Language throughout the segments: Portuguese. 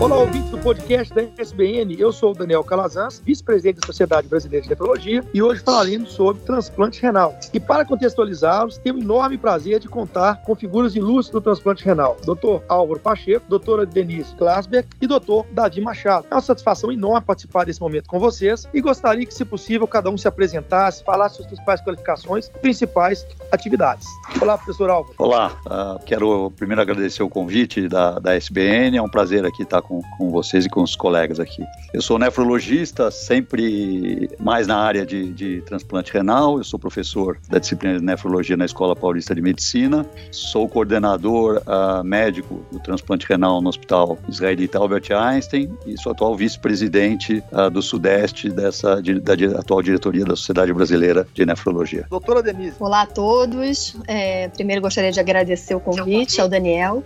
Olá, ouvintes do podcast da SBN. Eu sou o Daniel Calazans, vice-presidente da Sociedade Brasileira de Nefrologia, e hoje falaremos sobre transplante renal. E para contextualizá-los, tenho o enorme prazer de contar com figuras ilustres do transplante renal: Dr. Álvaro Pacheco, doutora Denise Glasberg e Dr. Davi Machado. É uma satisfação enorme participar desse momento com vocês e gostaria que, se possível, cada um se apresentasse, falasse suas principais qualificações e principais atividades. Olá, professor Álvaro. Olá, uh, quero primeiro agradecer o convite da, da SBN, é um prazer aqui estar com, com vocês e com os colegas aqui. Eu sou nefrologista, sempre mais na área de, de transplante renal, eu sou professor da disciplina de nefrologia na Escola Paulista de Medicina, sou coordenador uh, médico do transplante renal no Hospital Israelita Albert Einstein e sou atual vice-presidente uh, do Sudeste dessa, de, da, atual diretoria da Sociedade Brasileira de Nefrologia. Doutora Denise. Olá a todos. É, primeiro gostaria de agradecer o convite ao Daniel.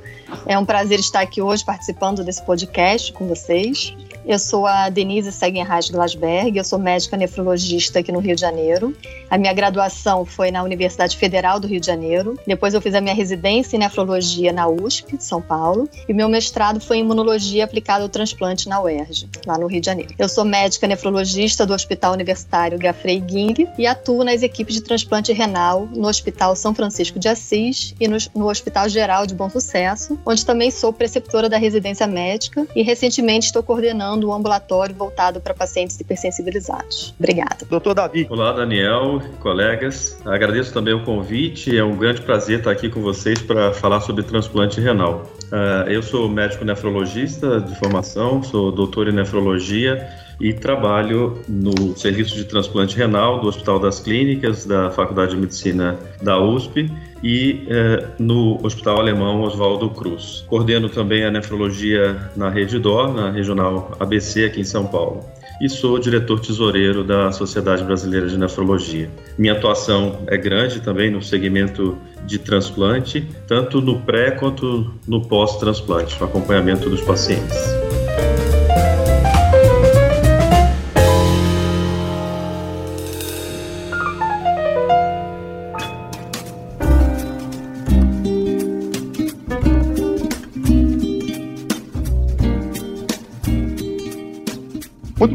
É um prazer estar aqui hoje participando desse podcast com vocês. Eu sou a Denise Segenreis Glasberg, eu sou médica nefrologista aqui no Rio de Janeiro. A minha graduação foi na Universidade Federal do Rio de Janeiro. Depois eu fiz a minha residência em nefrologia na USP, de São Paulo. E meu mestrado foi em imunologia aplicada ao transplante na UERJ, lá no Rio de Janeiro. Eu sou médica nefrologista do Hospital Universitário Gafrey Ging e atuo nas equipes de transplante renal no Hospital São Francisco de Assis e no Hospital Geral de Bom Sucesso, onde também sou preceptora da residência médica e recentemente estou coordenando um ambulatório voltado para pacientes hipersensibilizados. Obrigada. Doutor Davi. Olá, Daniel, colegas. Agradeço também o convite. É um grande prazer estar aqui com vocês para falar sobre transplante renal. Uh, eu sou médico nefrologista de formação, sou doutor em nefrologia e trabalho no serviço de transplante renal do Hospital das Clínicas da Faculdade de Medicina da USP e eh, no Hospital Alemão Oswaldo Cruz. Coordeno também a nefrologia na Rede DOR, na Regional ABC aqui em São Paulo. E sou diretor tesoureiro da Sociedade Brasileira de Nefrologia. Minha atuação é grande também no segmento de transplante, tanto no pré quanto no pós-transplante, no acompanhamento dos pacientes.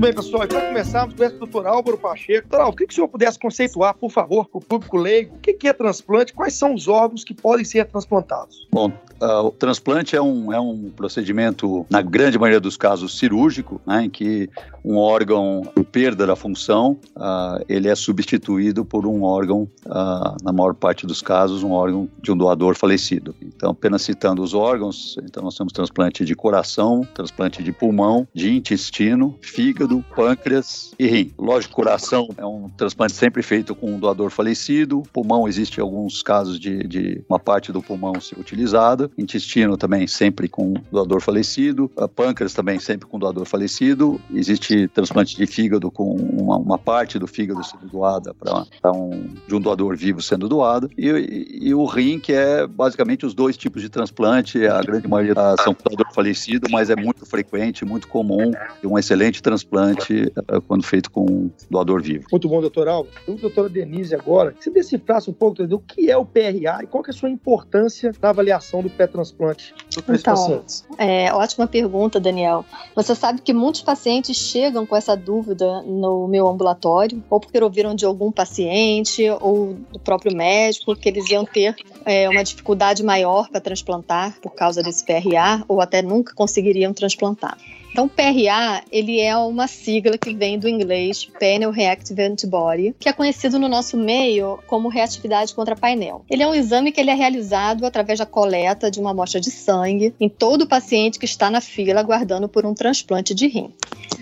Bem, pessoal. E para começarmos, com o doutor Álvaro Pacheco. Doutor Álvaro, o que o senhor pudesse conceituar, por favor, para o público leigo, o que é transplante, quais são os órgãos que podem ser transplantados? Bom, Uh, o transplante é um, é um procedimento, na grande maioria dos casos, cirúrgico, né, em que um órgão em perda da função, uh, ele é substituído por um órgão, uh, na maior parte dos casos, um órgão de um doador falecido. Então, apenas citando os órgãos, então nós temos transplante de coração, transplante de pulmão, de intestino, fígado, pâncreas e rim. Lógico, coração é um transplante sempre feito com um doador falecido, pulmão existe alguns casos de, de uma parte do pulmão ser utilizada, intestino também sempre com doador falecido, pâncreas também sempre com doador falecido, existe transplante de fígado com uma, uma parte do fígado sendo doada para um, de um doador vivo sendo doado, e, e, e, o rim, que é basicamente os dois tipos de transplante, a grande maioria são doador falecido, mas é muito frequente, muito comum, um excelente transplante uh, quando feito com doador vivo. Muito bom, doutor Alves. A doutora Denise agora, se decifrasse um pouco do que é o PRA e qual é a sua importância na avaliação do pré-transplante dos então, pacientes? É, ótima pergunta, Daniel. Você sabe que muitos pacientes chegam com essa dúvida no meu ambulatório, ou porque ouviram de algum paciente, ou do próprio médico, que eles iam ter é, uma dificuldade maior para transplantar por causa desse PRA, ou até nunca conseguiriam transplantar. Então, PRA, ele é uma sigla que vem do inglês Panel Reactive Antibody, que é conhecido no nosso meio como reatividade contra painel. Ele é um exame que ele é realizado através da coleta de uma amostra de sangue em todo paciente que está na fila aguardando por um transplante de rim.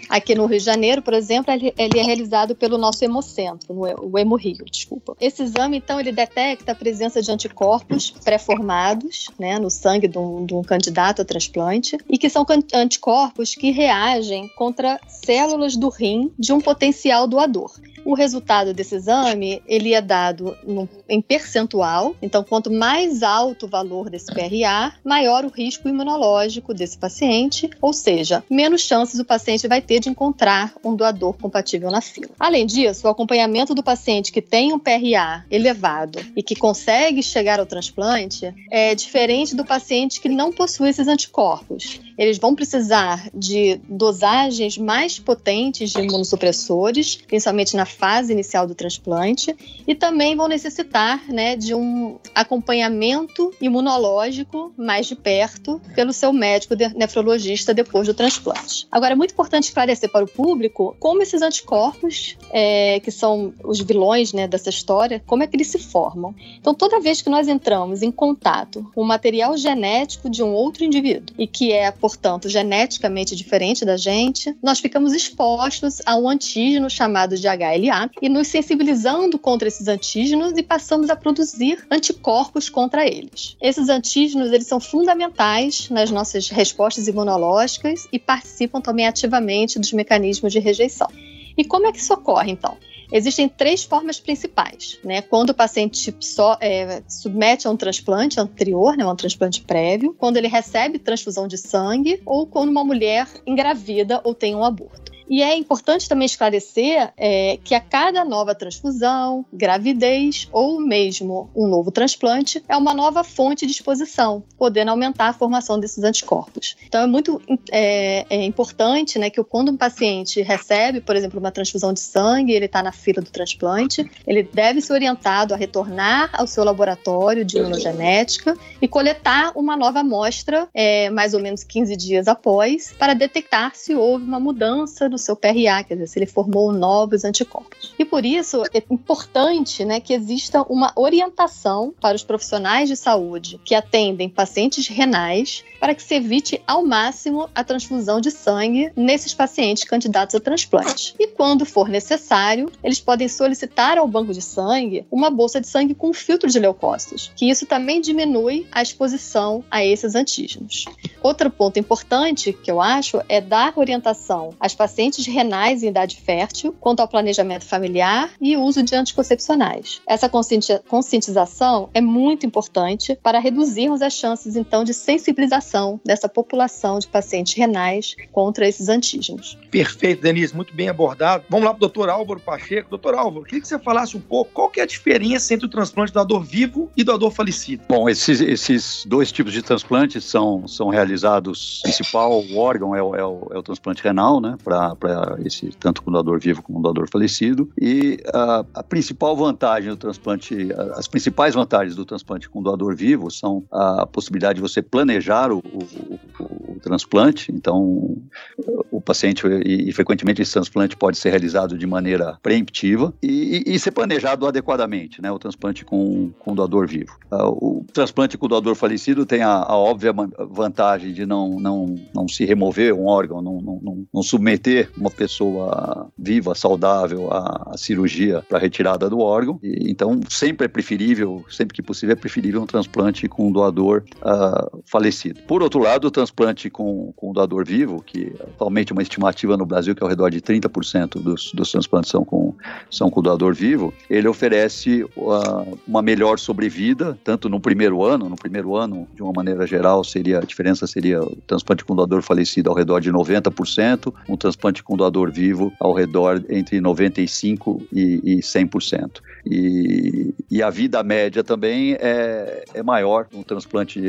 Aqui no Rio de Janeiro, por exemplo, ele, é realizado pelo nosso hemocentro, o Hemorrio, desculpa. Esse exame, então, ele detecta a presença de anticorpos pré-formados né, no sangue de um, de um candidato a transplante e que são anticorpos que reagem contra células do rim de um potencial doador. O resultado desse exame, ele é dado no, em percentual, então quanto mais alto o valor desse PRA, maior o risco imunológico desse paciente, ou seja, menos chances o paciente vai ter de encontrar um doador compatível na fila. Além disso, o acompanhamento do paciente que tem um PRA elevado e que consegue chegar ao transplante é diferente do paciente que não possui esses anticorpos. Eles vão precisar de dosagens mais potentes de imunossupressores, principalmente na fase inicial do transplante, e também vão necessitar né, de um acompanhamento imunológico mais de perto pelo seu médico nefrologista depois do transplante. Agora, é muito importante esclarecer para o público como esses anticorpos, é, que são os vilões né, dessa história, como é que eles se formam. Então, toda vez que nós entramos em contato com o material genético de um outro indivíduo e que é, portanto, geneticamente diferente da gente, nós ficamos expostos a um antígeno chamado de E nos sensibilizando contra esses antígenos e passamos a produzir anticorpos contra eles. Esses antígenos eles são fundamentais nas nossas respostas imunológicas e participam também ativamente dos mecanismos de rejeição. E como é que isso ocorre, então? Existem três formas principais, né? Quando o paciente é, submete a um transplante anterior, né, um transplante prévio, quando ele recebe transfusão de sangue ou quando uma mulher engravida ou tem um aborto. E é importante também esclarecer é, que a cada nova transfusão, gravidez ou mesmo um novo transplante é uma nova fonte de exposição, podendo aumentar a formação desses anticorpos. Então é muito é, é importante né, que quando um paciente recebe, por exemplo, uma transfusão de sangue, ele está na fila do transplante, ele deve ser orientado a retornar ao seu laboratório de imunogenética e coletar uma nova amostra, é, mais ou menos 15 dias após, para detectar se houve uma mudança do seu PRA, quer dizer, se ele formou novos anticorpos. E por isso é importante né, que exista uma orientação para os profissionais de saúde que atendem pacientes renais para que se evite ao máximo a transfusão de sangue nesses pacientes candidatos a transplante. E quando for necessário, eles podem solicitar ao banco de sangue uma bolsa de sangue com filtro de leucócitos, que isso também diminui a exposição a esses antígenos. Outro ponto importante que eu acho é dar orientação às pacientes pacientes renais em idade fértil quanto ao planejamento familiar e uso de anticoncepcionais. Essa conscientização é muito importante para reduzirmos as chances, então, de sensibilização dessa população de pacientes renais contra esses antígenos. Perfeito, Denise, muito bem abordado. Vamos lá para o doutor Álvaro Pacheco. Doutor Álvaro, queria que você falasse um pouco qual que é a diferença entre o transplante do doador vivo e do doador falecido. Bom, esses, esses dois tipos de transplantes são, são realizados, o principal órgão é o, é o, é o transplante renal, né, para para esse tanto com doador vivo como doador falecido. E a, a, principal vantagem do transplante, as principais vantagens do transplante com doador vivo são a possibilidade de você planejar o, o, o, o transplante. Então, o paciente e, e, frequentemente esse transplante pode ser realizado de maneira preemptiva e, e, e ser planejado adequadamente, né? O transplante com, com doador vivo. Uh, o transplante com doador falecido tem a, a, óbvia vantagem de não, não, não se remover um órgão, não, não, não submeter uma pessoa viva, saudável, a, a cirurgia para retirada do órgão. E, então, sempre é preferível, sempre que possível, é preferível um transplante com um doador uh, falecido. Por outro lado, o transplante com, com um doador vivo, que atualmente uma estimativa no Brasil que é ao redor de 30% dos, dos transplantes são com, são com doador vivo, ele oferece uh, uma melhor sobrevida, tanto no primeiro ano, no primeiro ano, de uma maneira geral, seria a diferença seria o transplante com doador falecido ao redor de 90%, um transplante com doador vivo ao redor entre 95% e, e 100%. E, e a vida média também é, é maior no transplante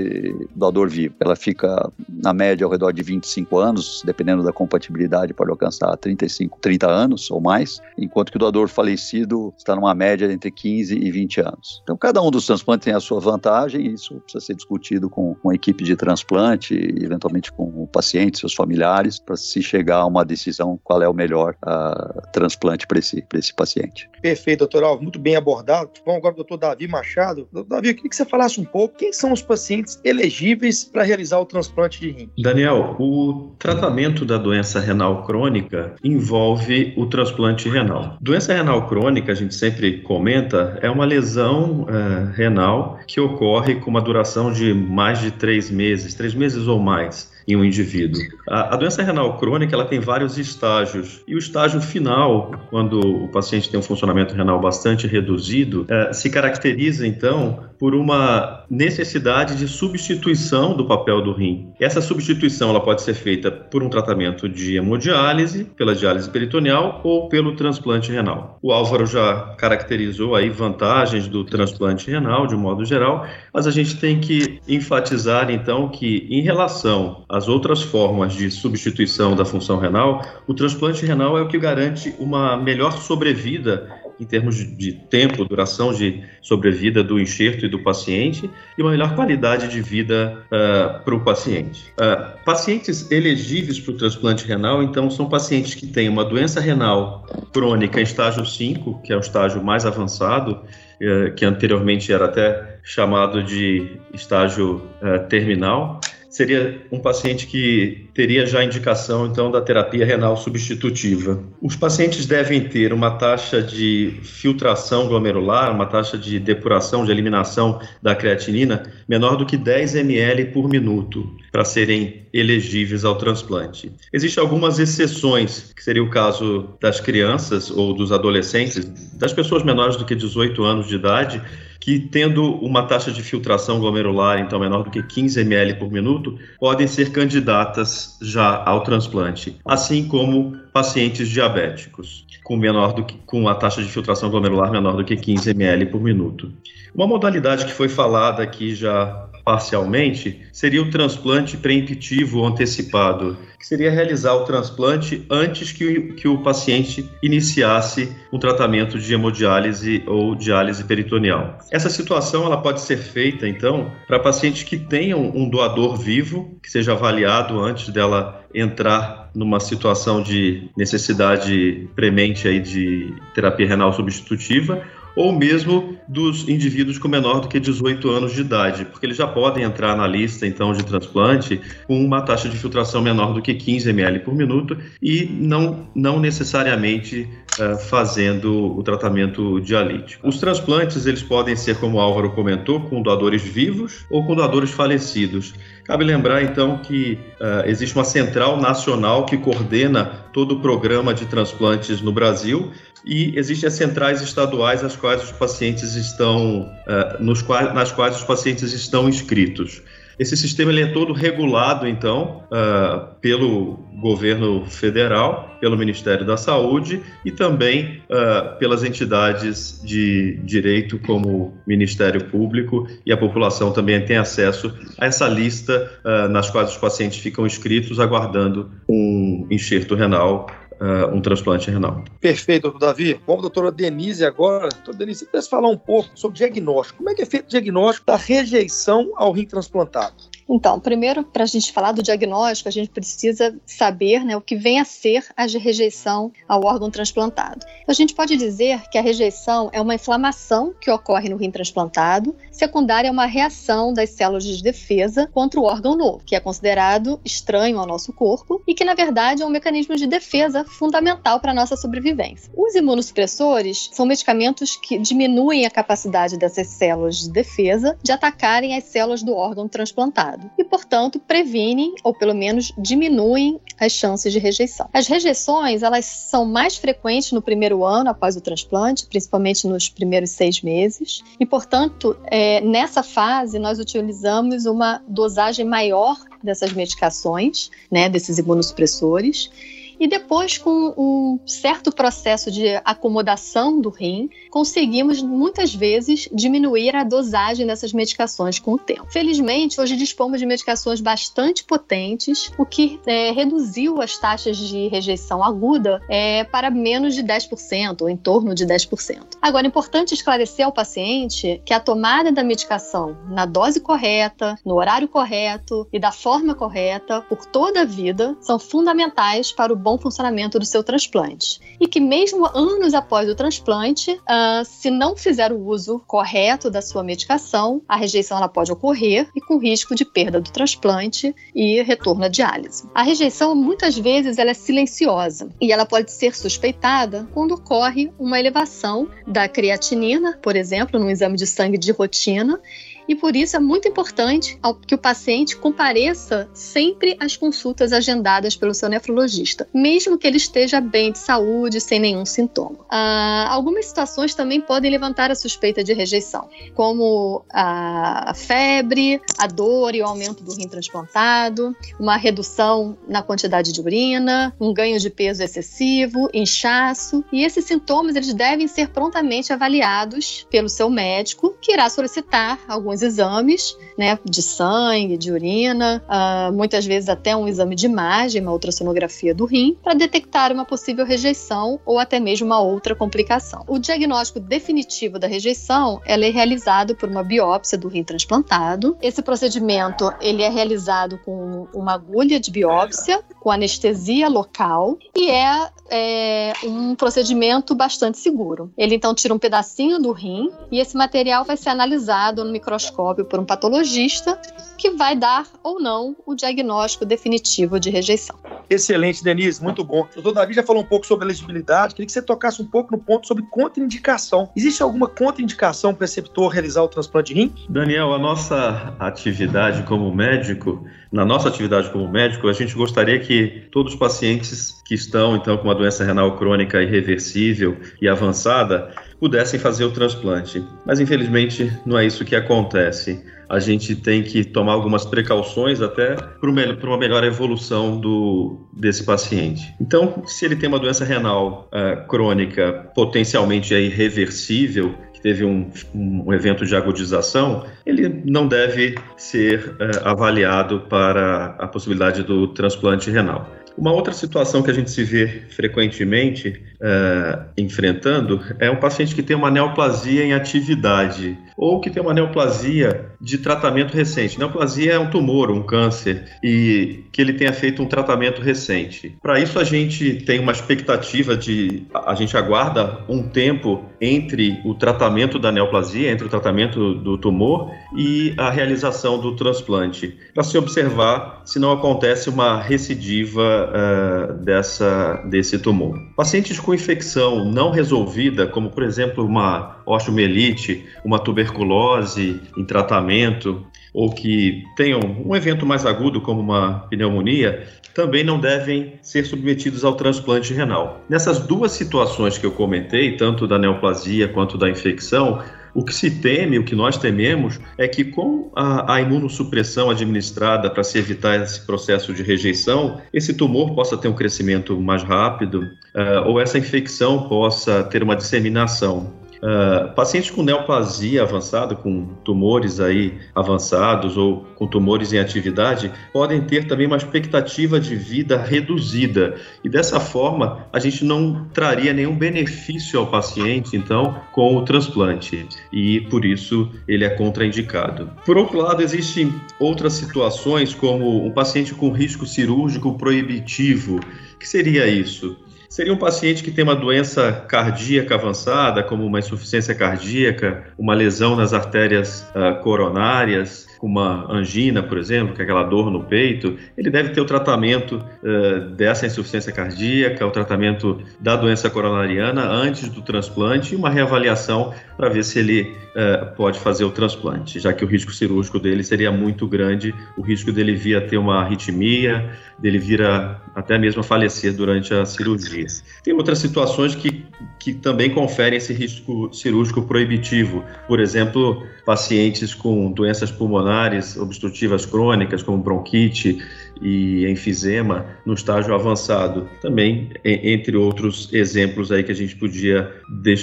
doador vivo. Ela fica, na média, ao redor de 25 anos, dependendo da compatibilidade, pode alcançar 35, 30 anos ou mais, enquanto que o doador falecido está numa média entre 15 e 20 anos. Então, cada um dos transplantes tem a sua vantagem, e isso precisa ser discutido com, com a equipe de transplante, eventualmente com o paciente, seus familiares, para se chegar a uma decisão qual é o melhor uh, transplante para esse, esse paciente. Perfeito, doutor Alves. Muito bem abordado. Vamos agora, doutor Davi Machado. Doutor Davi, eu queria que você falasse um pouco quem são os pacientes elegíveis para realizar o transplante de rim. Daniel, o tratamento da doença renal crônica envolve o transplante renal. Doença renal crônica, a gente sempre comenta, é uma lesão é, renal que ocorre com uma duração de mais de três meses, três meses ou mais em um indivíduo. A, a, doença renal crônica ela tem vários estágios e o estágio final, quando o paciente tem um funcionamento renal bastante reduzido, é, se caracteriza então por uma necessidade de substituição do papel do rim. Essa substituição ela pode ser feita por um tratamento de hemodiálise, pela diálise peritoneal ou pelo transplante renal. O Álvaro já caracterizou aí vantagens do transplante renal de um modo geral, mas a gente tem que enfatizar então que em relação às outras formas de substituição da função renal, o transplante renal é o que garante uma melhor sobrevida em termos de tempo, duração de sobrevida do enxerto e do paciente e uma melhor qualidade de vida uh, para o paciente. Uh, pacientes elegíveis para o transplante renal, então, são pacientes que têm uma doença renal crônica estágio 5, que é o estágio mais avançado, uh, que anteriormente era até chamado de estágio terminal seria um paciente que teria já indicação então da terapia renal substitutiva. Os pacientes devem ter uma taxa de filtração glomerular, uma taxa de depuração, de eliminação da creatinina menor do que 10 ml por minuto para serem elegíveis ao transplante. Existem algumas exceções, que seria o caso das crianças ou dos adolescentes, das pessoas menores do que 18 anos de idade, que tendo uma taxa de filtração glomerular então menor do que 15 ml por minuto, podem ser candidatas já ao transplante, assim como pacientes diabéticos com menor do que com a taxa de filtração glomerular menor do que 15 ml por minuto. Uma modalidade que foi falada aqui já parcialmente, seria o transplante preemptivo antecipado, que seria realizar o transplante antes que o, que o paciente iniciasse um tratamento de hemodiálise ou diálise peritoneal. Essa situação ela pode ser feita, então, para pacientes que tenham um doador vivo, que seja avaliado antes dela entrar numa situação de necessidade premente aí de terapia renal substitutiva, ou mesmo dos indivíduos com menor do que 18 anos de idade, porque eles já podem entrar na lista então de transplante com uma taxa de filtração menor do que 15 ml por minuto e não, não necessariamente uh, fazendo o tratamento dialítico. Os transplantes eles podem ser, como o Álvaro comentou, com doadores vivos ou com doadores falecidos. Cabe lembrar então que uh, existe uma central nacional que coordena todo o programa de transplantes no Brasil e existem as centrais estaduais as quais os pacientes estão, uh, nos quais, nas quais os pacientes estão inscritos. Esse sistema ele é todo regulado, então, uh, pelo governo federal, pelo Ministério da Saúde e também uh, pelas entidades de direito, como Ministério Público, e a população também tem acesso a essa lista uh, nas quais os pacientes ficam inscritos, aguardando um enxerto renal uh, um transplante renal. Perfeito, doutor Davi. Bom, doutora Denise, agora, doutora Denise, você pudesse falar um pouco sobre diagnóstico. Como é que é feito o diagnóstico da rejeição ao rim transplantado? Então, primeiro, para a gente falar do diagnóstico, a gente precisa saber né, o que vem a ser a rejeição ao órgão transplantado. A gente pode dizer que a rejeição é uma inflamação que ocorre no rim transplantado, secundária a uma reação das células de defesa contra o órgão novo, que é considerado estranho ao nosso corpo e que, na verdade, é um mecanismo de defesa fundamental para a nossa sobrevivência. Os imunossupressores são medicamentos que diminuem a capacidade dessas células de defesa de atacarem as células do órgão transplantado e, portanto, previnem ou pelo menos diminuem as chances de rejeição. As rejeições elas são mais frequentes no primeiro ano após o transplante, principalmente nos primeiros seis meses, e, portanto, é, nessa fase nós utilizamos uma dosagem maior dessas medicações, né, desses imunossupressores e depois, com um certo processo de acomodação do rim, conseguimos muitas vezes diminuir a dosagem dessas medicações com o tempo. Felizmente, hoje dispomos de medicações bastante potentes, o que é, reduziu as taxas de rejeição aguda é, para menos de 10%, ou em torno de 10%. Agora, é importante esclarecer ao paciente que a tomada da medicação na dose correta, no horário correto e da forma correta, por toda a vida, são fundamentais para o bom funcionamento do seu transplante. E que mesmo anos após o transplante, uh, se não fizer o uso correto da sua medicação, a rejeição ela pode ocorrer e com risco de perda do transplante e retorno à diálise. A rejeição muitas vezes ela é silenciosa e ela pode ser suspeitada quando ocorre uma elevação da creatinina, por exemplo, no exame de sangue de rotina, e por isso é muito importante que o paciente compareça sempre às consultas agendadas pelo seu nefrologista, mesmo que ele esteja bem de saúde, sem nenhum sintoma. Ah, algumas situações também podem levantar a suspeita de rejeição, como a febre, a dor e o aumento do rim transplantado, uma redução na quantidade de urina, um ganho de peso excessivo, inchaço, e esses sintomas eles devem ser prontamente avaliados pelo seu médico, que irá solicitar alguns exames, né, de sangue, de urina, uh, muitas vezes até um exame de imagem, uma ultrassonografia do rim, para detectar uma possível rejeição ou até mesmo uma outra complicação. O diagnóstico definitivo da rejeição é realizado por uma biópsia do rim transplantado. Esse procedimento ele é realizado com uma agulha de biópsia, com anestesia local e é, é um procedimento bastante seguro. Ele então tira um pedacinho do rim e esse material vai ser analisado no microscópio por um patologista que vai dar ou não o diagnóstico definitivo de rejeição. Excelente, Denise, muito bom. O doutor Davi já falou um pouco sobre elegibilidade, queria que você tocasse um pouco no ponto sobre contraindicação. Existe alguma contraindicação para o receptor realizar o transplante de rim? Daniel, a nossa atividade como médico, na nossa atividade como médico, a gente gostaria que todos os pacientes que estão então com uma doença renal crônica irreversível e avançada pudessem fazer o transplante. Mas infelizmente não é isso que acontece a gente tem que tomar algumas precauções até para uma melhor evolução do, desse paciente. Então, se ele tem uma doença renal uh, crônica potencialmente é irreversível, que teve um, um, evento de agudização, ele não deve ser uh, avaliado para a possibilidade do transplante renal. Uma outra situação que a gente se vê frequentemente uh, enfrentando é um paciente que tem uma neoplasia em atividade ou que tem uma neoplasia de tratamento recente. Neoplasia é um tumor, um câncer, e que ele tenha feito um tratamento recente. Para isso, a gente tem uma expectativa de. A gente aguarda um tempo entre o tratamento da neoplasia, entre o tratamento do tumor e a realização do transplante, para se observar se não acontece uma recidiva uh, dessa, desse tumor. Pacientes com infecção não resolvida, como por exemplo uma osteomielite, uma tuberculose em tratamento, ou que tenham um evento mais agudo, como uma pneumonia, também não devem ser submetidos ao transplante renal. Nessas duas situações que eu comentei, tanto da neoplasia quanto da infecção, o que se teme, o que nós tememos, é que com a, a imunossupressão administrada para se evitar esse processo de rejeição, esse tumor possa ter um crescimento mais rápido uh, ou essa infecção possa ter uma disseminação. Uh, pacientes com neoplasia avançada, com tumores aí avançados ou com tumores em atividade, podem ter também uma expectativa de vida reduzida. E dessa forma, a gente não traria nenhum benefício ao paciente, então, com o transplante. E por isso ele é contraindicado. Por outro lado, existem outras situações, como um paciente com risco cirúrgico proibitivo. O que seria isso? Seria um paciente que tem uma doença cardíaca avançada, como uma insuficiência cardíaca, uma lesão nas artérias uh, coronárias, uma angina, por exemplo, que é aquela dor no peito, ele deve ter o tratamento uh, dessa insuficiência cardíaca, o tratamento da doença coronariana antes do transplante e uma reavaliação para ver se ele uh, pode fazer o transplante, já que o risco cirúrgico dele seria muito grande, o risco dele vir a ter uma arritmia, dele vir a até mesmo a falecer durante a cirurgia. Tem outras situações que, que também conferem esse risco cirúrgico proibitivo, por exemplo, pacientes com doenças pulmonares obstrutivas crônicas, como bronquite e enfisema, no estágio avançado. Também, entre outros exemplos aí que a gente podia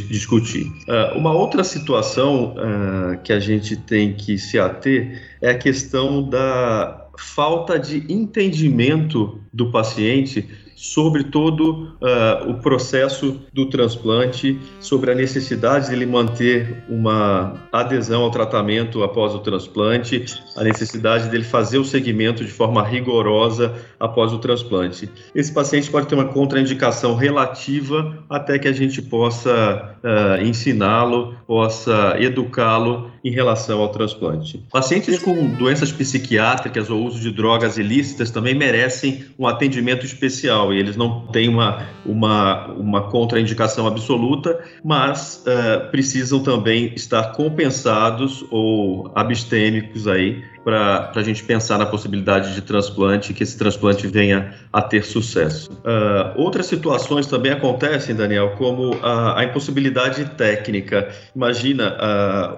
discutir. Uh, uma outra situação uh, que a gente tem que se ater é a questão da falta de entendimento do paciente sobre todo uh, o processo do transplante, sobre a necessidade de ele manter uma adesão ao tratamento após o transplante, a necessidade dele fazer o segmento de forma rigorosa após o transplante. Esse paciente pode ter uma contraindicação relativa até que a gente possa uh, ensiná-lo, possa educá-lo em relação ao transplante. Pacientes com doenças psiquiátricas ou uso de drogas ilícitas também merecem um atendimento especial e eles não têm uma, uma, uma contraindicação absoluta, mas uh, precisam também estar compensados ou abstêmicos aí para a gente pensar na possibilidade de transplante que esse transplante venha a ter sucesso. Uh, outras situações também acontecem, Daniel, como a, a impossibilidade técnica. Imagina,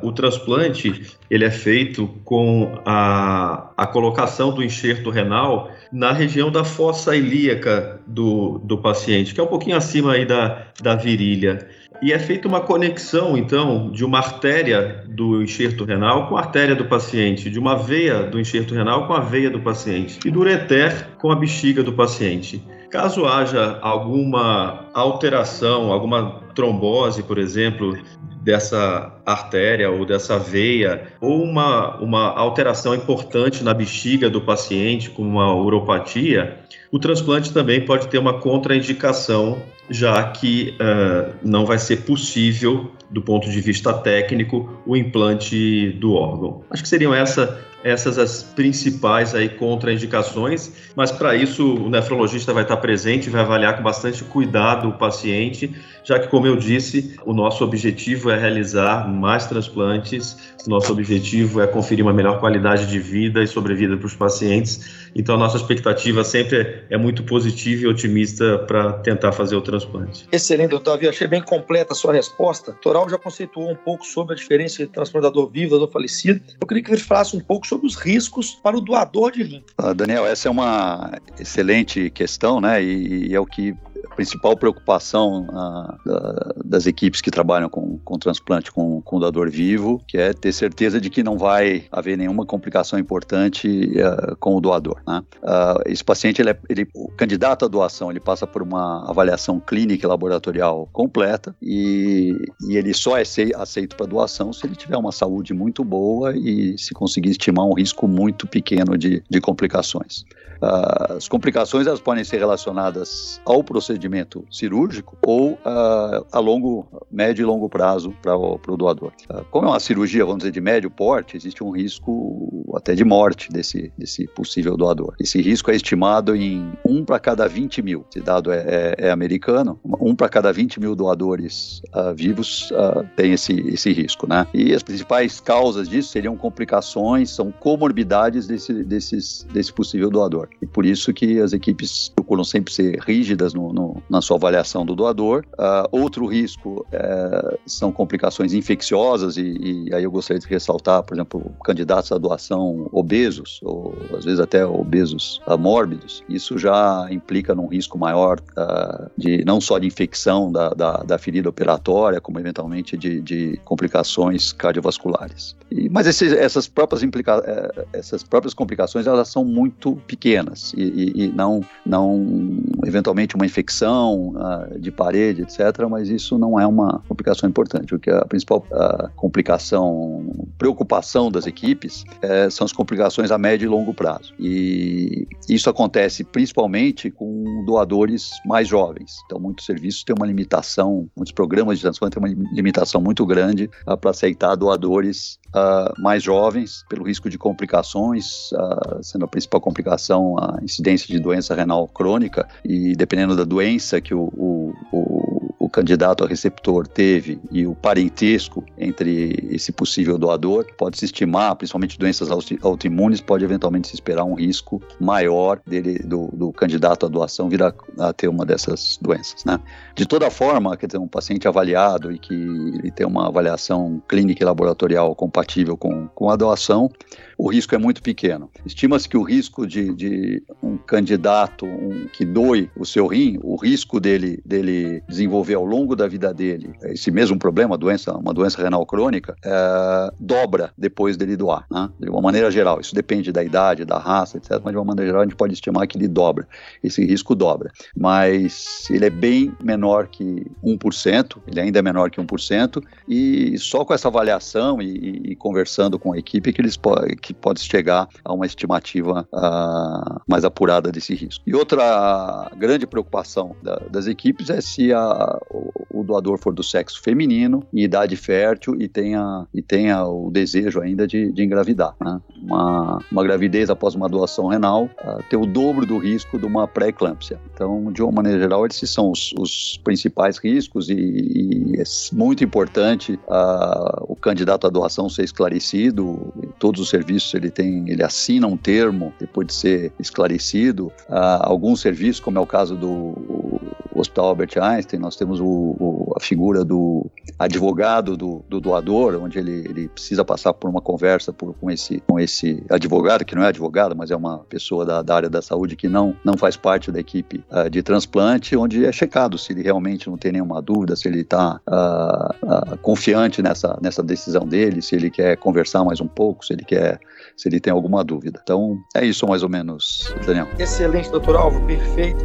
uh, o transplante ele é feito com a, a colocação do enxerto renal na região da fossa ilíaca do, do paciente, que é um pouquinho acima aí da, da virilha. E é feita uma conexão, então, de uma artéria do enxerto renal com a artéria do paciente, de uma veia do enxerto renal com a veia do paciente, e do ureter com a bexiga do paciente. Caso haja alguma alteração, alguma trombose, por exemplo, dessa artéria ou dessa veia, ou uma, uma alteração importante na bexiga do paciente, como uma uropatia, o transplante também pode ter uma contraindicação, já que uh, não vai ser possível, do ponto de vista técnico, o implante do órgão. Acho que seriam essa essas as principais aí contraindicações, mas para isso o nefrologista vai estar presente, vai avaliar com bastante cuidado o paciente, já que, como eu disse, o nosso objetivo é realizar mais transplantes, o nosso objetivo é conferir uma melhor qualidade de vida e sobrevida para os pacientes, então a nossa expectativa sempre é muito positiva e otimista para tentar fazer o transplante. Excelente, doutor Davi, achei bem completa a sua resposta. Toral já conceituou um pouco sobre a diferença entre transplantador vivo e doador falecido. Eu queria que ele falasse um pouco sobre os riscos para o doador de rim. Uh, Daniel, essa é uma excelente questão, né? E, e é o que principal preocupação da, das equipes que trabalham com, com transplante com, com doador vivo, que é ter certeza de que não vai haver nenhuma complicação importante uh, com o doador. Né? Uh, esse paciente, ele, é, ele, o candidato à doação, ele passa por uma avaliação clínica e laboratorial completa e, e ele só é aceito para doação se ele tiver uma saúde muito boa e se conseguir estimar um risco muito pequeno de, de complicações. As complicações elas podem ser relacionadas ao procedimento cirúrgico ou uh, a longo, médio e longo prazo para o, doador. Uh, como é uma cirurgia, vamos dizer, de médio porte, existe um risco até de morte desse, desse possível doador. Esse risco é estimado em 1 para cada 20 mil. Esse dado é, é, é americano. 1 para cada 20 mil doadores uh, vivos tem esse, esse risco. Né? E as principais causas disso seriam complicações, são comorbidades desse, desses, desse possível doador. E por isso que as equipes procuram sempre ser rígidas no, no, na sua avaliação do doador. Uh, outro risco é, são complicações infecciosas, e, e, aí eu gostaria de ressaltar, por exemplo, candidatos à doação obesos, ou às vezes até obesos uh, mórbidos. Isso já implica num risco maior uh, de não só de infecção da, da, da ferida operatória, como eventualmente de, de complicações cardiovasculares. E, mas esses, essas, próprias eh, essas próprias complicações elas são muito pequenas e, e, não, não eventualmente uma infecção uh, de parede, etc. Mas isso não é uma complicação importante. O que é a principal uh, complicação, preocupação das equipes uh, são as complicações a médio e longo prazo. E isso acontece principalmente com doadores mais jovens. Então, muitos serviços têm uma limitação, muitos programas de transplante têm uma limitação muito grande uh, para aceitar doadores uh, mais jovens, pelo risco de complicações, sendo a principal complicação a incidência de doença renal crônica, e dependendo da doença que o, o, o, o candidato a receptor teve e o parentesco entre esse possível doador, pode se estimar, principalmente doenças autoimunes, pode eventualmente se esperar um risco maior dele, do, do candidato à doação vir a, a, ter uma dessas doenças. Né? De toda forma, quer dizer, um paciente avaliado e que ele tem uma avaliação clínica e laboratorial compatível com, com a doação, o risco é muito pequeno. Estima-se que o risco de, de um candidato um, que doe o seu rim, o risco dele, dele desenvolver ao longo da vida dele esse mesmo problema, doença, uma doença renal crônica, é, dobra depois dele doar. Né? De uma maneira geral, isso depende da idade, da raça, etc. Mas de uma maneira geral, a gente pode estimar que ele dobra. Esse risco dobra. Mas ele é bem menor que 1%, ele ainda é menor que 1%, e só com essa avaliação e, e conversando com a equipe que eles que pode chegar a uma estimativa uh, mais apurada desse risco. E outra grande preocupação da, das equipes é se a, o, o, doador for do sexo feminino, em idade fértil e tenha, e tenha o desejo ainda de, de engravidar. Né? Uma, uma gravidez após uma doação renal uh, o dobro do risco de uma pré-eclâmpsia. Então, de uma maneira geral, esses são os, os principais riscos e, e, é muito importante uh, o candidato à doação ser esclarecido. Todos os serviços ele tem, ele assina um termo depois de ser esclarecido. Uh, alguns serviços, como é o caso do Hospital Albert Einstein, nós temos o, o, a figura do advogado do, do doador, onde ele, ele, precisa passar por uma conversa por, com, esse, com esse advogado, que não é advogado, mas é uma pessoa da, da área da saúde que não, não faz parte da equipe uh, de transplante, onde é checado se ele realmente não tem nenhuma dúvida, se ele está uh, uh, confiante nessa, nessa decisão dele, se ele quer conversar mais um pouco, se ele quer se ele tem alguma dúvida. Então, é isso mais ou menos, Daniel. Excelente, doutor Alvo, perfeito.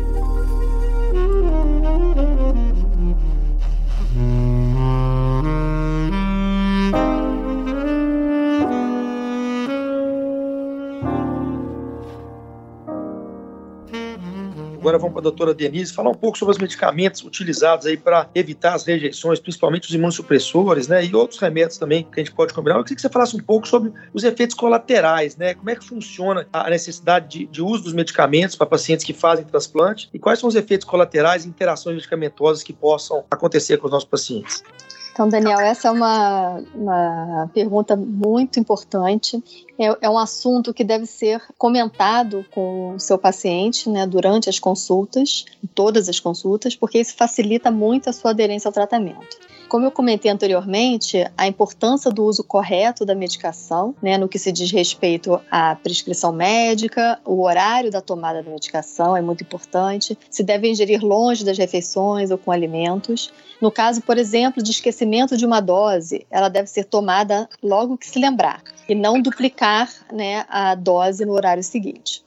Agora vamos para a doutora Denise falar um pouco sobre os medicamentos utilizados aí para evitar as rejeições, principalmente os imunossupressores, né? E outros remédios também que a gente pode combinar. Eu queria que você falasse um pouco sobre os efeitos colaterais, né? Como é que funciona a necessidade de, de uso dos medicamentos para pacientes que fazem transplante e quais são os efeitos colaterais e interações medicamentosas que possam acontecer com os nossos pacientes. Então, Daniel, essa é uma, uma pergunta muito importante. É, é, um assunto que deve ser comentado com o seu paciente né, durante as consultas, todas as consultas, porque isso facilita muito a sua aderência ao tratamento. Como eu comentei anteriormente, a importância do uso correto da medicação, né, no que se diz respeito à prescrição médica, o horário da tomada da medicação é muito importante, se deve ingerir longe das refeições ou com alimentos. No caso, por exemplo, de esquecimento de uma dose, ela deve ser tomada logo que se lembrar e não duplicar né, a dose no horário seguinte.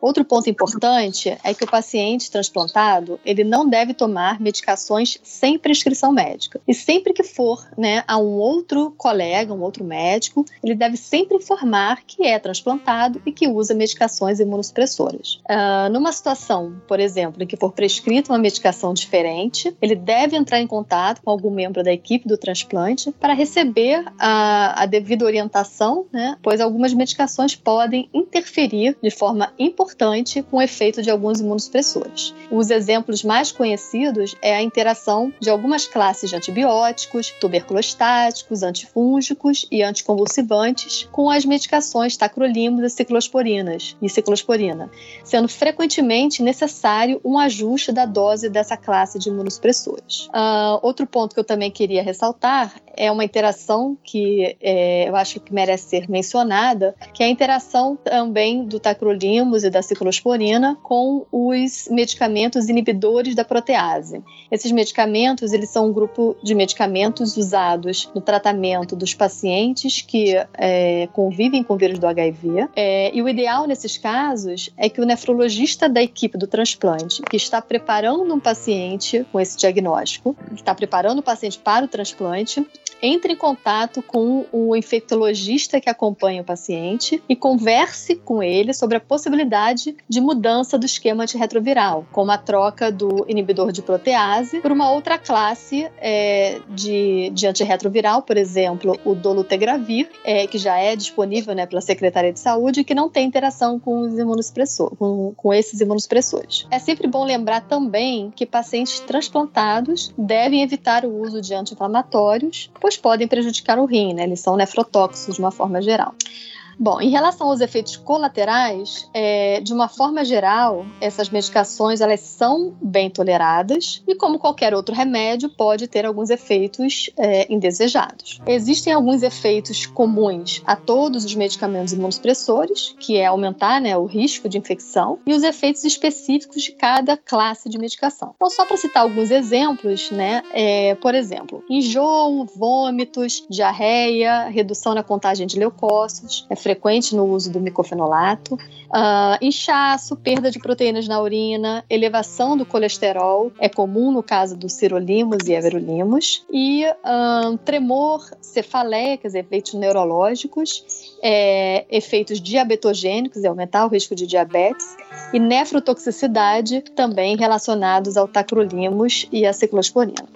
Outro ponto importante é que o paciente transplantado ele não deve tomar medicações sem prescrição médica. E sempre que for né, a um outro colega, um outro médico, ele deve sempre informar que é transplantado e que usa medicações imunossupressoras. Uh, numa situação, por exemplo, em que for prescrita uma medicação diferente, ele deve entrar em contato com algum membro da equipe do transplante para receber a, a devida orientação, né, pois algumas medicações podem interferir de forma importante importante com o efeito de alguns imunossupressores. Os exemplos mais conhecidos é a interação de algumas classes de antibióticos, tuberculostáticos, antifúngicos e anticonvulsivantes com as medicações tacrolimus e ciclosporinas e ciclosporina, sendo frequentemente necessário um ajuste da dose dessa classe de imunossupressores. Uh, outro ponto que eu também queria ressaltar é uma interação que é, eu acho que merece ser mencionada, que é a interação também do tacrolimus e da ciclosporina com os medicamentos inibidores da protease. Esses medicamentos, eles são um grupo de medicamentos usados no tratamento dos pacientes que é, convivem com o vírus do HIV. É, e o ideal nesses casos é que o nefrologista da equipe do transplante, que está preparando um paciente com esse diagnóstico, está preparando o paciente para o transplante, entre em contato com o infectologista que acompanha o paciente e converse com ele sobre a possibilidade de mudança do esquema antirretroviral, como a troca do inibidor de protease por uma outra classe é, de, de antirretroviral, por exemplo, o dolutegravir, é, que já é disponível né, pela Secretaria de Saúde e que não tem interação com os imunossupressores, com, com esses imunossupressores. É sempre bom lembrar também que pacientes transplantados devem evitar o uso de anti-inflamatórios, pois podem prejudicar o rim, né? Eles são nefrotóxicos de uma forma geral. Bom, em relação aos efeitos colaterais, é, de uma forma geral, essas medicações elas são bem toleradas e, como qualquer outro remédio, pode ter alguns efeitos é, indesejados. Existem alguns efeitos comuns a todos os medicamentos imunossupressores, que é aumentar né, o risco de infecção, e os efeitos específicos de cada classe de medicação. Então, só para citar alguns exemplos, né, é, por exemplo, enjoo, vômitos, diarreia, redução na contagem de leucócitos, frequente no uso do micofenolato, uh, inchaço, perda de proteínas na urina, elevação do colesterol, é comum no caso dos cirolimos e everolimos, e uh, tremor, cefaleia, quer dizer, efeitos neurológicos, é, efeitos diabetogênicos, é aumentar o risco de diabetes, e nefrotoxicidade, também relacionados ao tacrolimus e à ciclosporina.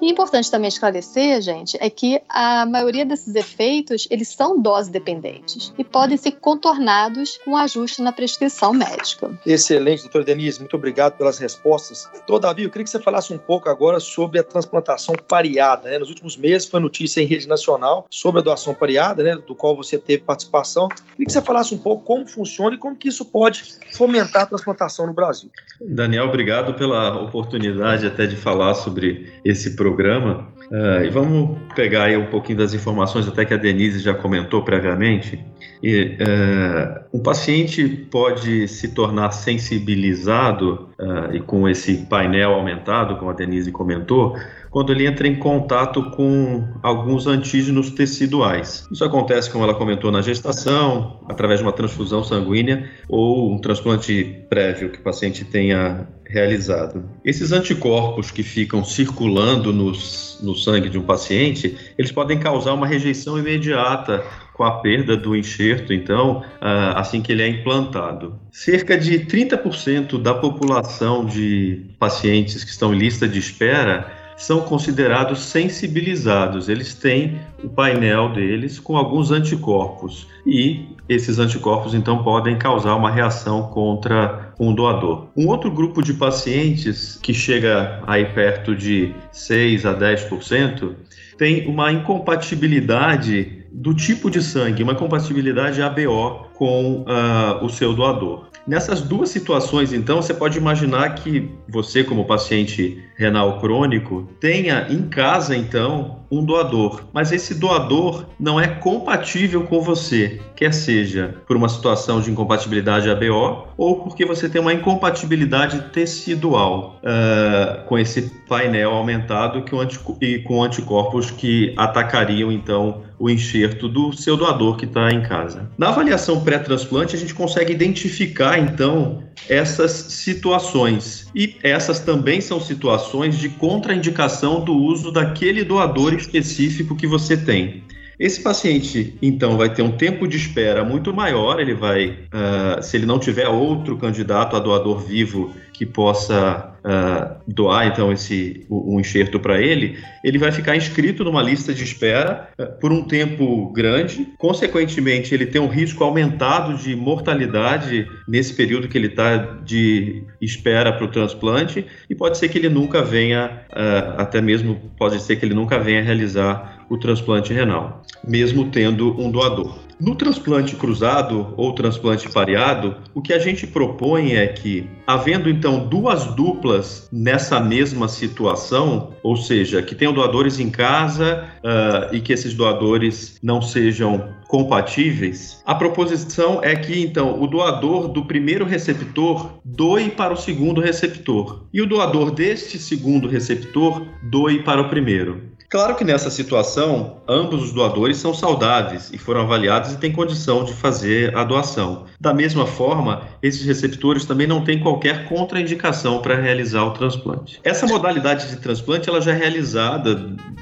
E importante também esclarecer, gente, é que a maioria desses efeitos, eles são dose dependentes e podem ser contornados com ajuste na prescrição médica. Excelente, doutora Denise, muito obrigado pelas respostas. Todavia, eu queria que você falasse um pouco agora sobre a transplantação pareada. Né? Nos últimos meses foi notícia em rede nacional sobre a doação pareada, né, do qual você teve participação. Eu queria que você falasse um pouco como funciona e como que isso pode fomentar a transplantação no Brasil. Daniel, obrigado pela oportunidade até de falar sobre esse programa. Uh, e vamos pegar aí um pouquinho das informações até que a Denise já comentou previamente. E, uh, um paciente pode se tornar sensibilizado uh, e com esse painel aumentado, como a Denise comentou, quando ele entra em contato com alguns antígenos teciduais. Isso acontece, como ela comentou, na gestação, através de uma transfusão sanguínea ou um transplante prévio que o paciente tenha realizado. Esses anticorpos que ficam circulando nos, no sangue de um paciente, eles podem causar uma rejeição imediata com a perda do enxerto, então, ah, assim que ele é implantado. Cerca de 30% da população de pacientes que estão em lista de espera são considerados sensibilizados. Eles têm o painel deles com alguns anticorpos e esses anticorpos então podem causar uma reação contra um doador. Um outro grupo de pacientes que chega aí perto de 6 a 10% tem uma incompatibilidade do tipo de sangue, uma compatibilidade ABO com uh, o seu doador. Nessas duas situações, então, você pode imaginar que você, como paciente renal crônico, tenha em casa, então, um doador. Mas esse doador não é compatível com você, quer seja por uma situação de incompatibilidade ABO ou porque você tem uma incompatibilidade tecidual uh, com esse painel aumentado que e com anticorpos que atacariam, então, o enxerto do seu doador que está em casa. Na avaliação pré-transplante, a gente consegue identificar então essas situações. E essas também são situações de contraindicação do uso daquele doador específico que você tem. Esse paciente, então, vai ter um tempo de espera muito maior. Ele vai, uh, se ele não tiver outro candidato a doador vivo que possa uh, doar então esse um enxerto para ele, ele vai ficar inscrito numa lista de espera uh, por um tempo grande. Consequentemente, ele tem um risco aumentado de mortalidade nesse período que ele está de espera para o transplante e pode ser que ele nunca venha, uh, até mesmo pode ser que ele nunca venha realizar o transplante renal, mesmo tendo um doador. No transplante cruzado ou transplante pareado, o que a gente propõe é que, havendo então duas duplas nessa mesma situação, ou seja, que tenham doadores em casa uh, e que esses doadores não sejam compatíveis, a proposição é que então o doador do primeiro receptor doe para o segundo receptor e o doador deste segundo receptor doe para o primeiro. Claro que nessa situação, ambos os doadores são saudáveis e foram avaliados e têm condição de fazer a doação. Da mesma forma, esses receptores também não têm qualquer contraindicação para realizar o transplante. Essa modalidade de transplante ela já é realizada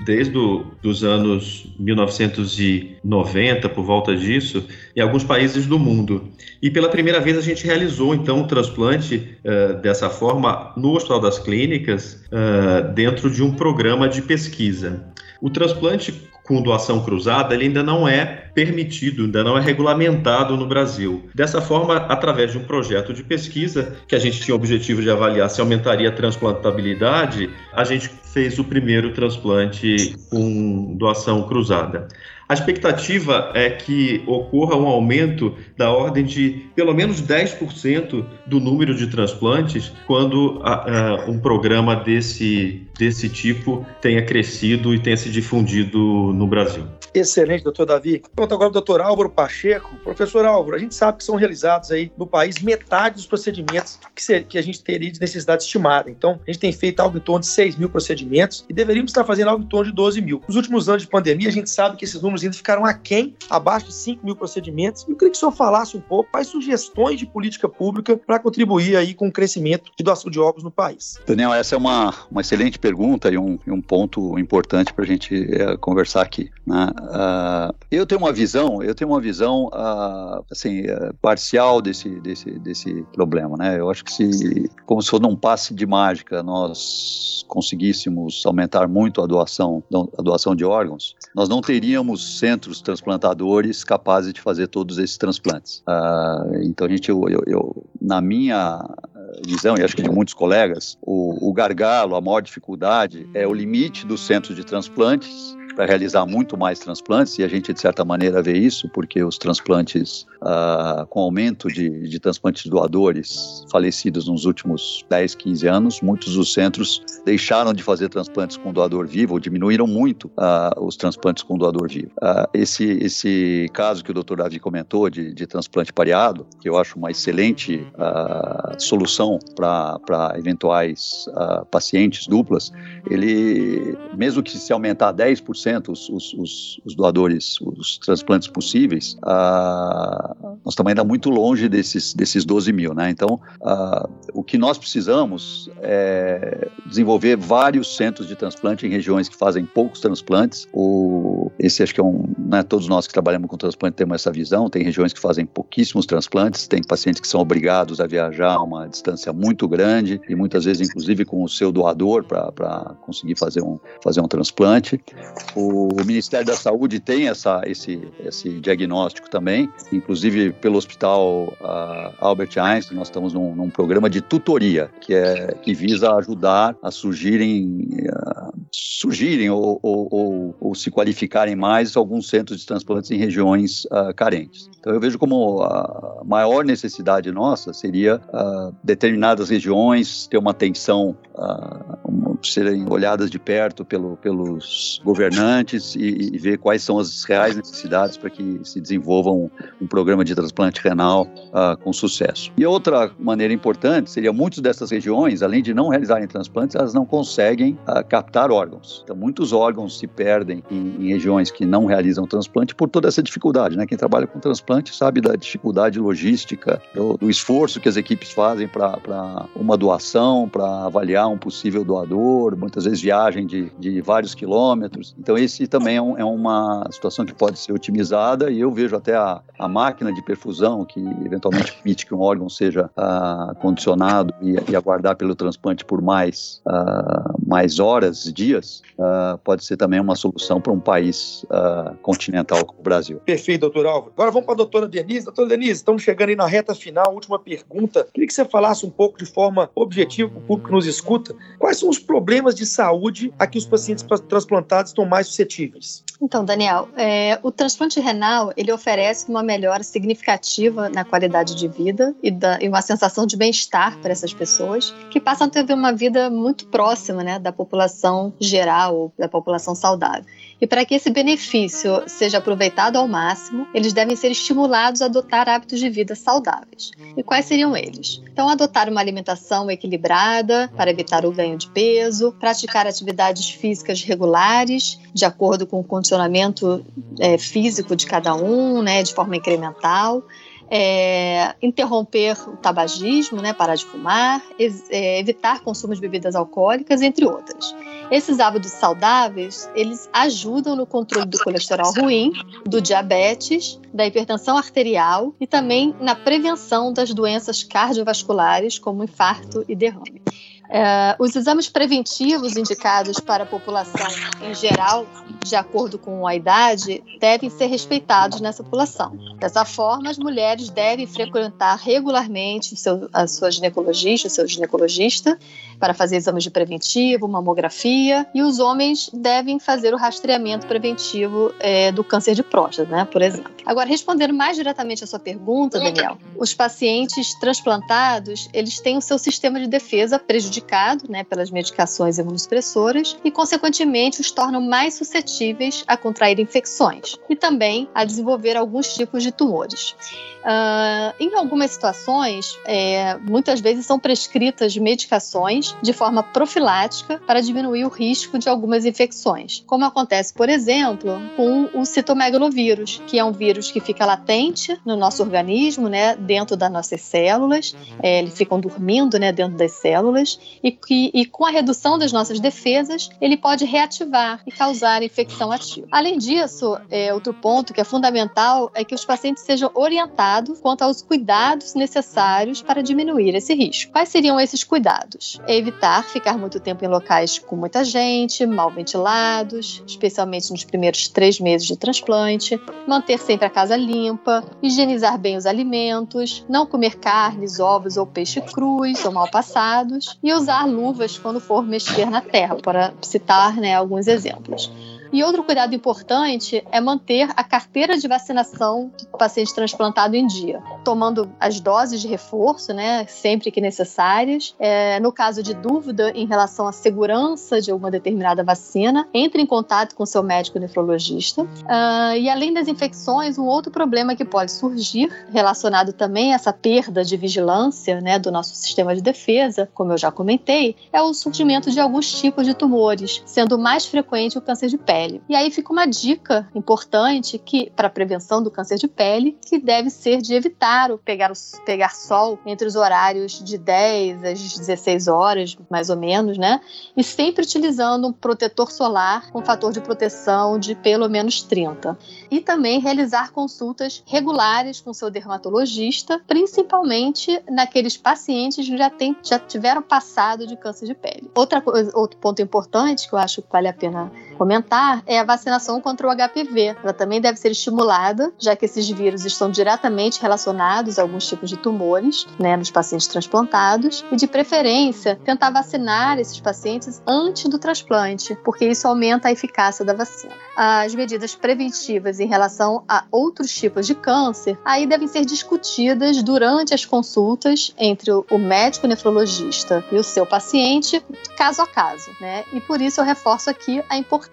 desde os anos 1990, por volta disso, em alguns países do mundo. E pela primeira vez a gente realizou então o transplante uh, dessa forma no Hospital das Clínicas, uh, dentro de um programa de pesquisa. O transplante com doação cruzada, ele ainda não é permitido, ainda não é regulamentado no Brasil. Dessa forma, através de um projeto de pesquisa, que a gente tinha o objetivo de avaliar se aumentaria a transplantabilidade, a gente fez o primeiro transplante com doação cruzada. A expectativa é que ocorra um aumento da ordem de pelo menos 10% do número de transplantes quando a, a, um programa desse, desse tipo tenha crescido e tenha se difundido no Brasil. Excelente, doutor Davi. Pronto, agora o doutor Álvaro Pacheco. Professor Álvaro, a gente sabe que são realizados aí no país metade dos procedimentos que, se, que a gente teria de necessidade estimada. Então, a gente tem feito algo em torno de 6 mil procedimentos e deveríamos estar fazendo algo em torno de 12 mil. Nos últimos anos de pandemia, a gente sabe que esses números ainda ficaram aquém, abaixo de 5 mil procedimentos. E eu queria que o senhor falasse um pouco quais sugestões de política pública para contribuir aí com o crescimento de doação de órgãos no país. Daniel, essa é uma, uma excelente pergunta e um, e um ponto importante para a gente é, conversar aqui. Né? Uh, eu tenho uma visão, eu tenho uma visão uh, assim uh, parcial desse, desse, desse problema, né? Eu acho que se, como se num passe de mágica, nós conseguíssemos aumentar muito a doação, a doação de órgãos, nós não teríamos centros transplantadores capazes de fazer todos esses transplantes. então a gente, eu, eu, eu, na minha visão, e acho que de muitos colegas, o, o gargalo, a maior dificuldade é o limite dos centros de transplantes para realizar muito mais transplantes, e a gente, de certa maneira, vê isso, porque os transplantes, ah, com aumento de, de transplantes doadores falecidos nos últimos 10, 15 anos, muitos dos centros deixaram de fazer transplantes com doador vivo, ou diminuíram muito ah, os transplantes com doador vivo. Ah, esse, esse caso que o doutor Davi comentou de, de transplante pareado, que eu acho uma excelente solução para eventuais pacientes duplas, ele, mesmo que se aumentar 10%, 100% os, os, os, doadores, os transplantes possíveis, ah, nós estamos ainda muito longe desses, desses 12 mil. Né? Então, o que nós precisamos é desenvolver vários centros de transplante em regiões que fazem poucos transplantes. O, esse acho que é um. Né, todos nós que trabalhamos com transplante temos essa visão. Tem regiões que fazem pouquíssimos transplantes, tem pacientes que são obrigados a viajar uma distância muito grande e muitas vezes, inclusive, com o seu doador para conseguir fazer um, fazer um transplante. O, Ministério da Saúde tem essa, esse, esse diagnóstico também, inclusive pelo Hospital uh, Albert Einstein, nós estamos num, num, programa de tutoria que, é, que visa ajudar a surgirem, uh, surgirem ou, ou, ou, ou, se qualificarem mais alguns centros de transplantes em regiões uh, carentes. Então eu vejo como a maior necessidade nossa seria determinadas regiões ter uma atenção, serem olhadas de perto pelo, pelos governantes e, e ver quais são as reais necessidades para que se desenvolva um, um, programa de transplante renal uh, com sucesso. E outra maneira importante seria muitas dessas regiões, além de não realizarem transplantes, elas não conseguem uh, captar órgãos. Então, muitos órgãos se perdem em, em, regiões que não realizam transplante por toda essa dificuldade. Né? Quem trabalha com transplante sabe da dificuldade logística, do, do esforço que as equipes fazem para uma doação, para avaliar um possível doador, muitas vezes viagem de, de vários quilômetros. Então, esse também é, um, é, uma situação que pode ser otimizada e eu vejo até a, a máquina de perfusão que eventualmente permite que um órgão seja uh, condicionado e, e, aguardar pelo transplante por mais, uh, mais horas, dias, uh, pode ser também uma solução para um país continental como o Brasil. Perfeito, doutor Álvaro. Agora vamos para a doutora Denise. Doutora Denise, estamos chegando aí na reta final, última pergunta. Queria que você falasse um pouco de forma objetiva para o público que nos escuta. Quais são os problemas de saúde a que os pacientes transplantados estão mais suscetíveis? Então, Daniel, é, o transplante renal ele oferece uma melhora significativa na qualidade de vida e, da, e uma sensação de bem-estar para essas pessoas que passam a ter uma vida muito próxima né, da população geral, da população saudável. E para que esse benefício seja aproveitado ao máximo, eles devem ser estimulados a adotar hábitos de vida saudáveis. E quais seriam eles? Então, adotar uma alimentação equilibrada para evitar o ganho de peso, praticar atividades físicas regulares, de acordo com o condicionamento é, físico de cada um, né, de forma incremental é, interromper o tabagismo, né, parar de fumar, é, evitar consumo de bebidas alcoólicas, entre outras. Esses hábitos saudáveis, eles ajudam no controle do colesterol ruim, do diabetes, da hipertensão arterial e também na prevenção das doenças cardiovasculares, como infarto e derrame. É, os exames preventivos indicados para a população em geral, de acordo com a idade, devem ser respeitados nessa população. Dessa forma, as mulheres devem frequentar regularmente seu, a sua ginecologista, o seu ginecologista, para fazer exames de preventivo, mamografia, e os homens devem fazer o rastreamento preventivo é, do câncer de próstata, né, por exemplo. Agora, respondendo mais diretamente à sua pergunta, Daniel, os pacientes transplantados, eles têm o seu sistema de defesa prejudicado prejudicado né, pelas medicações imunossupressoras e, consequentemente, os tornam mais suscetíveis a contrair infecções e também a desenvolver alguns tipos de tumores. Uh, em algumas situações, é, muitas vezes são prescritas medicações de forma profilática para diminuir o risco de algumas infecções, como acontece, por exemplo, com o citomegalovírus, que é um vírus que fica latente no nosso organismo, né, dentro das nossas células, é, eles ficam dormindo né, dentro das células, e, que, e com a redução das nossas defesas, ele pode reativar e causar infecção ativa. Além disso, é, outro ponto que é fundamental é que os pacientes sejam orientados quanto aos cuidados necessários para diminuir esse risco. Quais seriam esses cuidados? Evitar ficar muito tempo em locais com muita gente, mal ventilados, especialmente nos primeiros três meses de transplante, manter sempre a casa limpa, higienizar bem os alimentos, não comer carnes, ovos ou peixe crus ou mal passados e usar luvas quando for mexer na terra, para citar né, alguns exemplos. E outro cuidado importante é manter a carteira de vacinação do paciente transplantado em dia, tomando as doses de reforço, né, sempre que necessárias. É, no caso de dúvida em relação à segurança de alguma determinada vacina, entre em contato com seu médico nefrologista. Uh, e além das infecções, um outro problema que pode surgir, relacionado também a essa perda de vigilância né, do nosso sistema de defesa, como eu já comentei, é o surgimento de alguns tipos de tumores, sendo mais frequente o câncer de pele pele. E aí fica uma dica importante que para prevenção do câncer de pele, que deve ser de evitar o pegar, o pegar sol entre os horários de 10 às 16 horas, mais ou menos, né? E sempre utilizando um protetor solar com fator de proteção de pelo menos 30. E também realizar consultas regulares com seu dermatologista, principalmente naqueles pacientes que já, tem, já tiveram passado de câncer de pele. Outra coisa, outro ponto importante que eu acho que vale a pena comentar é a vacinação contra o HPV. Ela também deve ser estimulada, já que esses vírus estão diretamente relacionados a alguns tipos de tumores, né, nos pacientes transplantados, e de preferência tentar vacinar esses pacientes antes do transplante, porque isso aumenta a eficácia da vacina. As medidas preventivas em relação a outros tipos de câncer aí devem ser discutidas durante as consultas entre o médico nefrologista e o seu paciente, caso a caso, né? E por isso eu reforço aqui a importância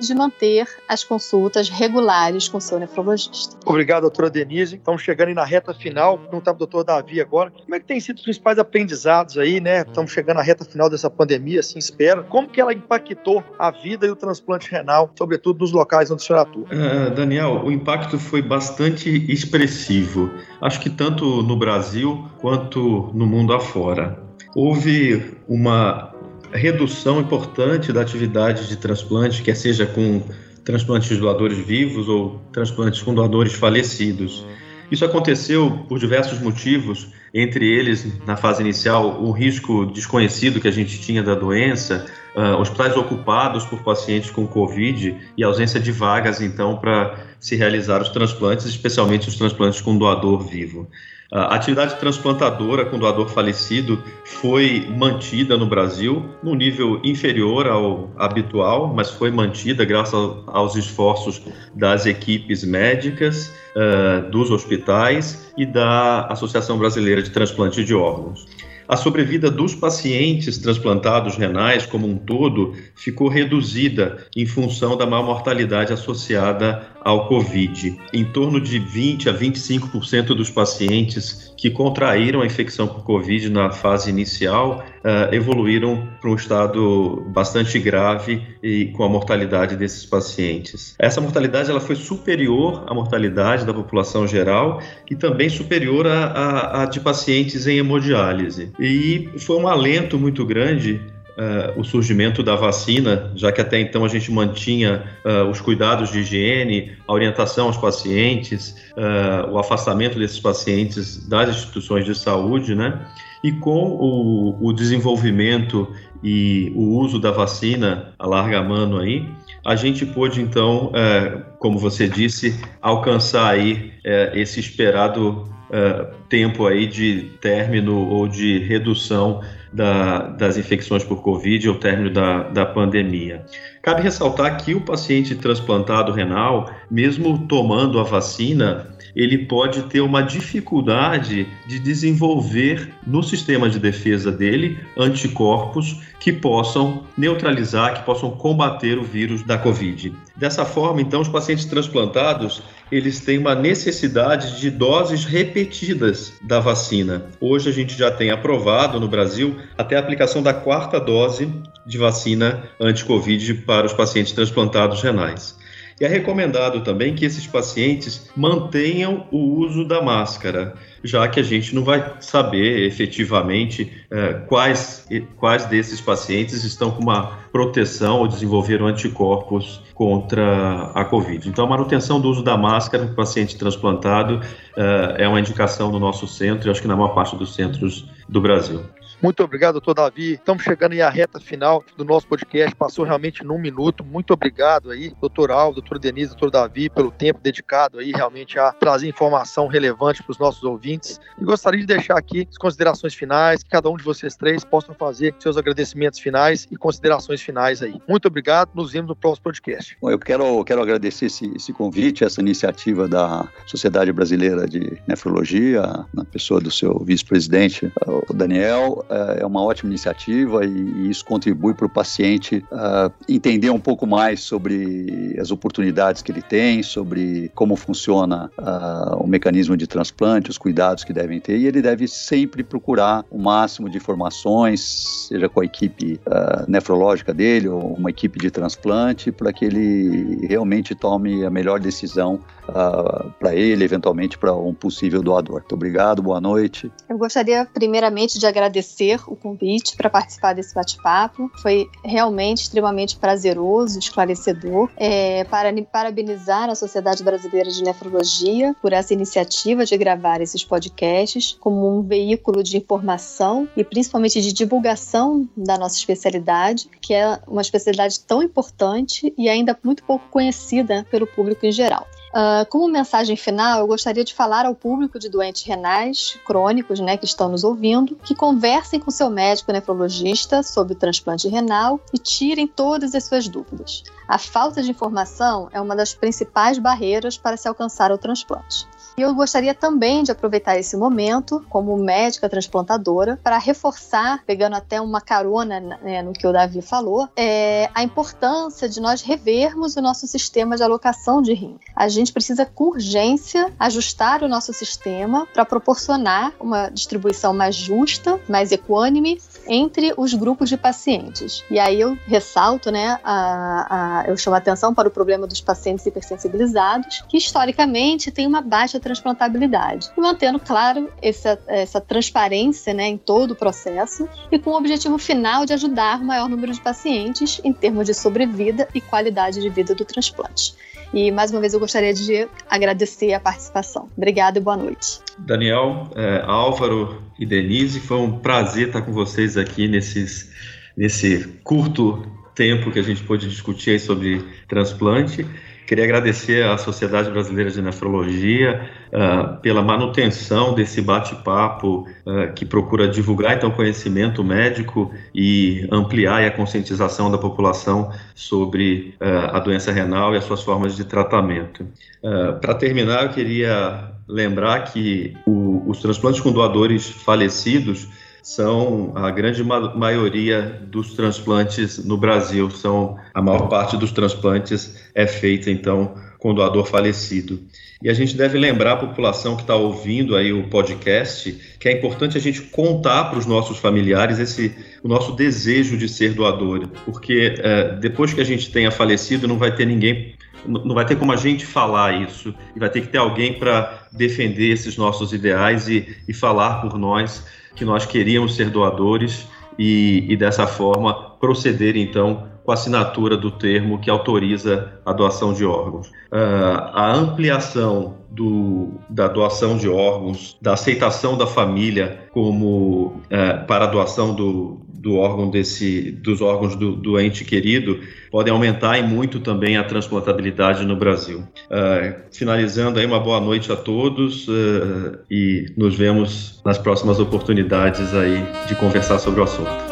de manter as consultas regulares com o seu nefrologista. Obrigado, doutora Denise. Estamos chegando aí na reta final. Vou perguntar para o doutor Davi agora. Como é que tem sido os principais aprendizados aí, né? Estamos chegando na reta final dessa pandemia, assim espera. Como que ela impactou a vida e o transplante renal, sobretudo nos locais onde o senhor atua? Uh, Daniel, o impacto foi bastante expressivo. Acho que tanto no Brasil quanto no mundo afora. Houve uma redução importante da atividade de transplante, quer seja com transplantes de doadores vivos ou transplantes com doadores falecidos. Isso aconteceu por diversos motivos, entre eles, na fase inicial, o risco desconhecido que a gente tinha da doença, uh, hospitais ocupados por pacientes com Covid e ausência de vagas, então, para se realizar os transplantes, especialmente os transplantes com doador vivo. A atividade transplantadora com doador falecido foi mantida no Brasil num nível inferior ao habitual, mas foi mantida graças aos esforços das equipes médicas, uh, dos hospitais e da Associação Brasileira de Transplante de Órgãos. A sobrevida dos pacientes transplantados renais como um todo ficou reduzida em função da maior mortalidade associada ao Covid. Em torno de 20 a 25% dos pacientes que contraíram a infecção por Covid na fase inicial uh, evoluíram para um estado bastante grave e com a mortalidade desses pacientes. Essa mortalidade ela foi superior à mortalidade da população geral e também superior à, à de pacientes em hemodiálise. E foi um alento muito grande Uh, o surgimento da vacina, já que até então a gente mantinha uh, os cuidados de higiene, a orientação aos pacientes, uh, o afastamento desses pacientes das instituições de saúde, né? E com o, o desenvolvimento e o uso da vacina a larga mano aí, a gente pôde então, como você disse, alcançar aí esse esperado uh, tempo aí de término ou de redução da, das infecções por Covid ou término da, da pandemia. Cabe ressaltar que o paciente transplantado renal, mesmo tomando a vacina, ele pode ter uma dificuldade de desenvolver no sistema de defesa dele anticorpos que possam neutralizar, que possam combater o vírus da Covid. Dessa forma, então, os pacientes transplantados, eles têm uma necessidade de doses repetidas da vacina. Hoje a gente já tem aprovado no Brasil até a aplicação da quarta dose de vacina anti-Covid para os pacientes transplantados renais. E é recomendado também que esses pacientes mantenham o uso da máscara, já que a gente não vai saber efetivamente é, quais, quais desses pacientes estão com uma proteção ou desenvolveram anticorpos contra a Covid. Então, a manutenção do uso da máscara para o paciente transplantado é, é uma indicação no nosso centro e acho que na maior parte dos centros do Brasil. Muito obrigado, doutor Davi. Estamos chegando à reta final do nosso podcast. Passou realmente num minuto. Muito obrigado aí, doutor Alvo, doutor Denise, doutor Davi, pelo tempo dedicado aí realmente a trazer informação relevante para os nossos ouvintes. E gostaria de deixar aqui as considerações finais, que cada um de vocês três possam fazer seus agradecimentos finais e considerações finais aí. Muito obrigado. Nos vemos no próximo podcast. Bom, eu quero, quero agradecer esse, esse convite, essa iniciativa da Sociedade Brasileira de Nefrologia, na pessoa do seu vice-presidente, o Daniel é uma ótima iniciativa e, e isso contribui para o paciente uh, entender um pouco mais sobre as oportunidades que ele tem, sobre como funciona uh, o mecanismo de transplante, os cuidados que devem ter, e ele deve sempre procurar o máximo de informações, seja com a equipe uh, nefrológica dele ou uma equipe de transplante, para que ele realmente tome a melhor decisão para ele, eventualmente para um possível doador. Muito obrigado, boa noite. Eu gostaria primeiramente de agradecer o convite para participar desse bate-papo. Foi realmente extremamente prazeroso, esclarecedor. É, para parabenizar a Sociedade Brasileira de Nefrologia por essa iniciativa de gravar esses podcasts como um veículo de informação e principalmente de divulgação da nossa especialidade, que é uma especialidade tão importante e ainda muito pouco conhecida pelo público em geral. Uh, como mensagem final, eu gostaria de falar ao público de doentes renais crônicos, né, que estão nos ouvindo, que conversem com seu médico nefrologista sobre o transplante renal e tirem todas as suas dúvidas. A falta de informação é uma das principais barreiras para se alcançar o transplante. E eu gostaria também de aproveitar esse momento, como médica transplantadora, para reforçar, pegando até uma carona né, no que o Davi falou, é, a importância de nós revermos o nosso sistema de alocação de rim. A gente precisa, com urgência, ajustar o nosso sistema para proporcionar uma distribuição mais justa, mais equânime entre os grupos de pacientes. E aí eu ressalto, né, a, a, eu chamo a atenção para o problema dos pacientes hipersensibilizados, que historicamente tem uma baixa transplantabilidade. Mantendo, claro, essa, essa transparência né, em todo o processo e com o objetivo final de ajudar o maior número de pacientes em termos de sobrevida e qualidade de vida do transplante. E mais uma vez eu gostaria de agradecer a participação. Obrigada e boa noite. Daniel, é, Álvaro e Denise, foi um prazer estar com vocês aqui nesses, nesse curto tempo que a gente pôde discutir sobre transplante. Queria agradecer à Sociedade Brasileira de Nefrologia uh, pela manutenção desse bate-papo uh, que procura divulgar então conhecimento médico e ampliar a conscientização da população sobre uh, a doença renal e as suas formas de tratamento. Para terminar, eu queria lembrar que o, os transplantes com doadores falecidos são a grande ma maioria dos transplantes no Brasil. São a maior parte dos transplantes é feita então com doador falecido. E a gente deve lembrar a população que está ouvindo aí o podcast que é importante a gente contar para os nossos familiares esse o nosso desejo de ser doador, porque é, depois que a gente tenha falecido não vai ter ninguém não vai ter como a gente falar isso e vai ter que ter alguém para defender esses nossos ideais e, e falar por nós que nós queríamos ser doadores e, e dessa forma proceder então com a assinatura do termo que autoriza a doação de órgãos. Uh, a ampliação do, da doação de órgãos, da aceitação da família como uh, para a doação do, do órgão desse, dos órgãos do, do ente querido podem aumentar e muito também a transplantabilidade no Brasil. Uh, finalizando aí, uma boa noite a todos uh, e nos vemos nas próximas oportunidades aí de conversar sobre o assunto.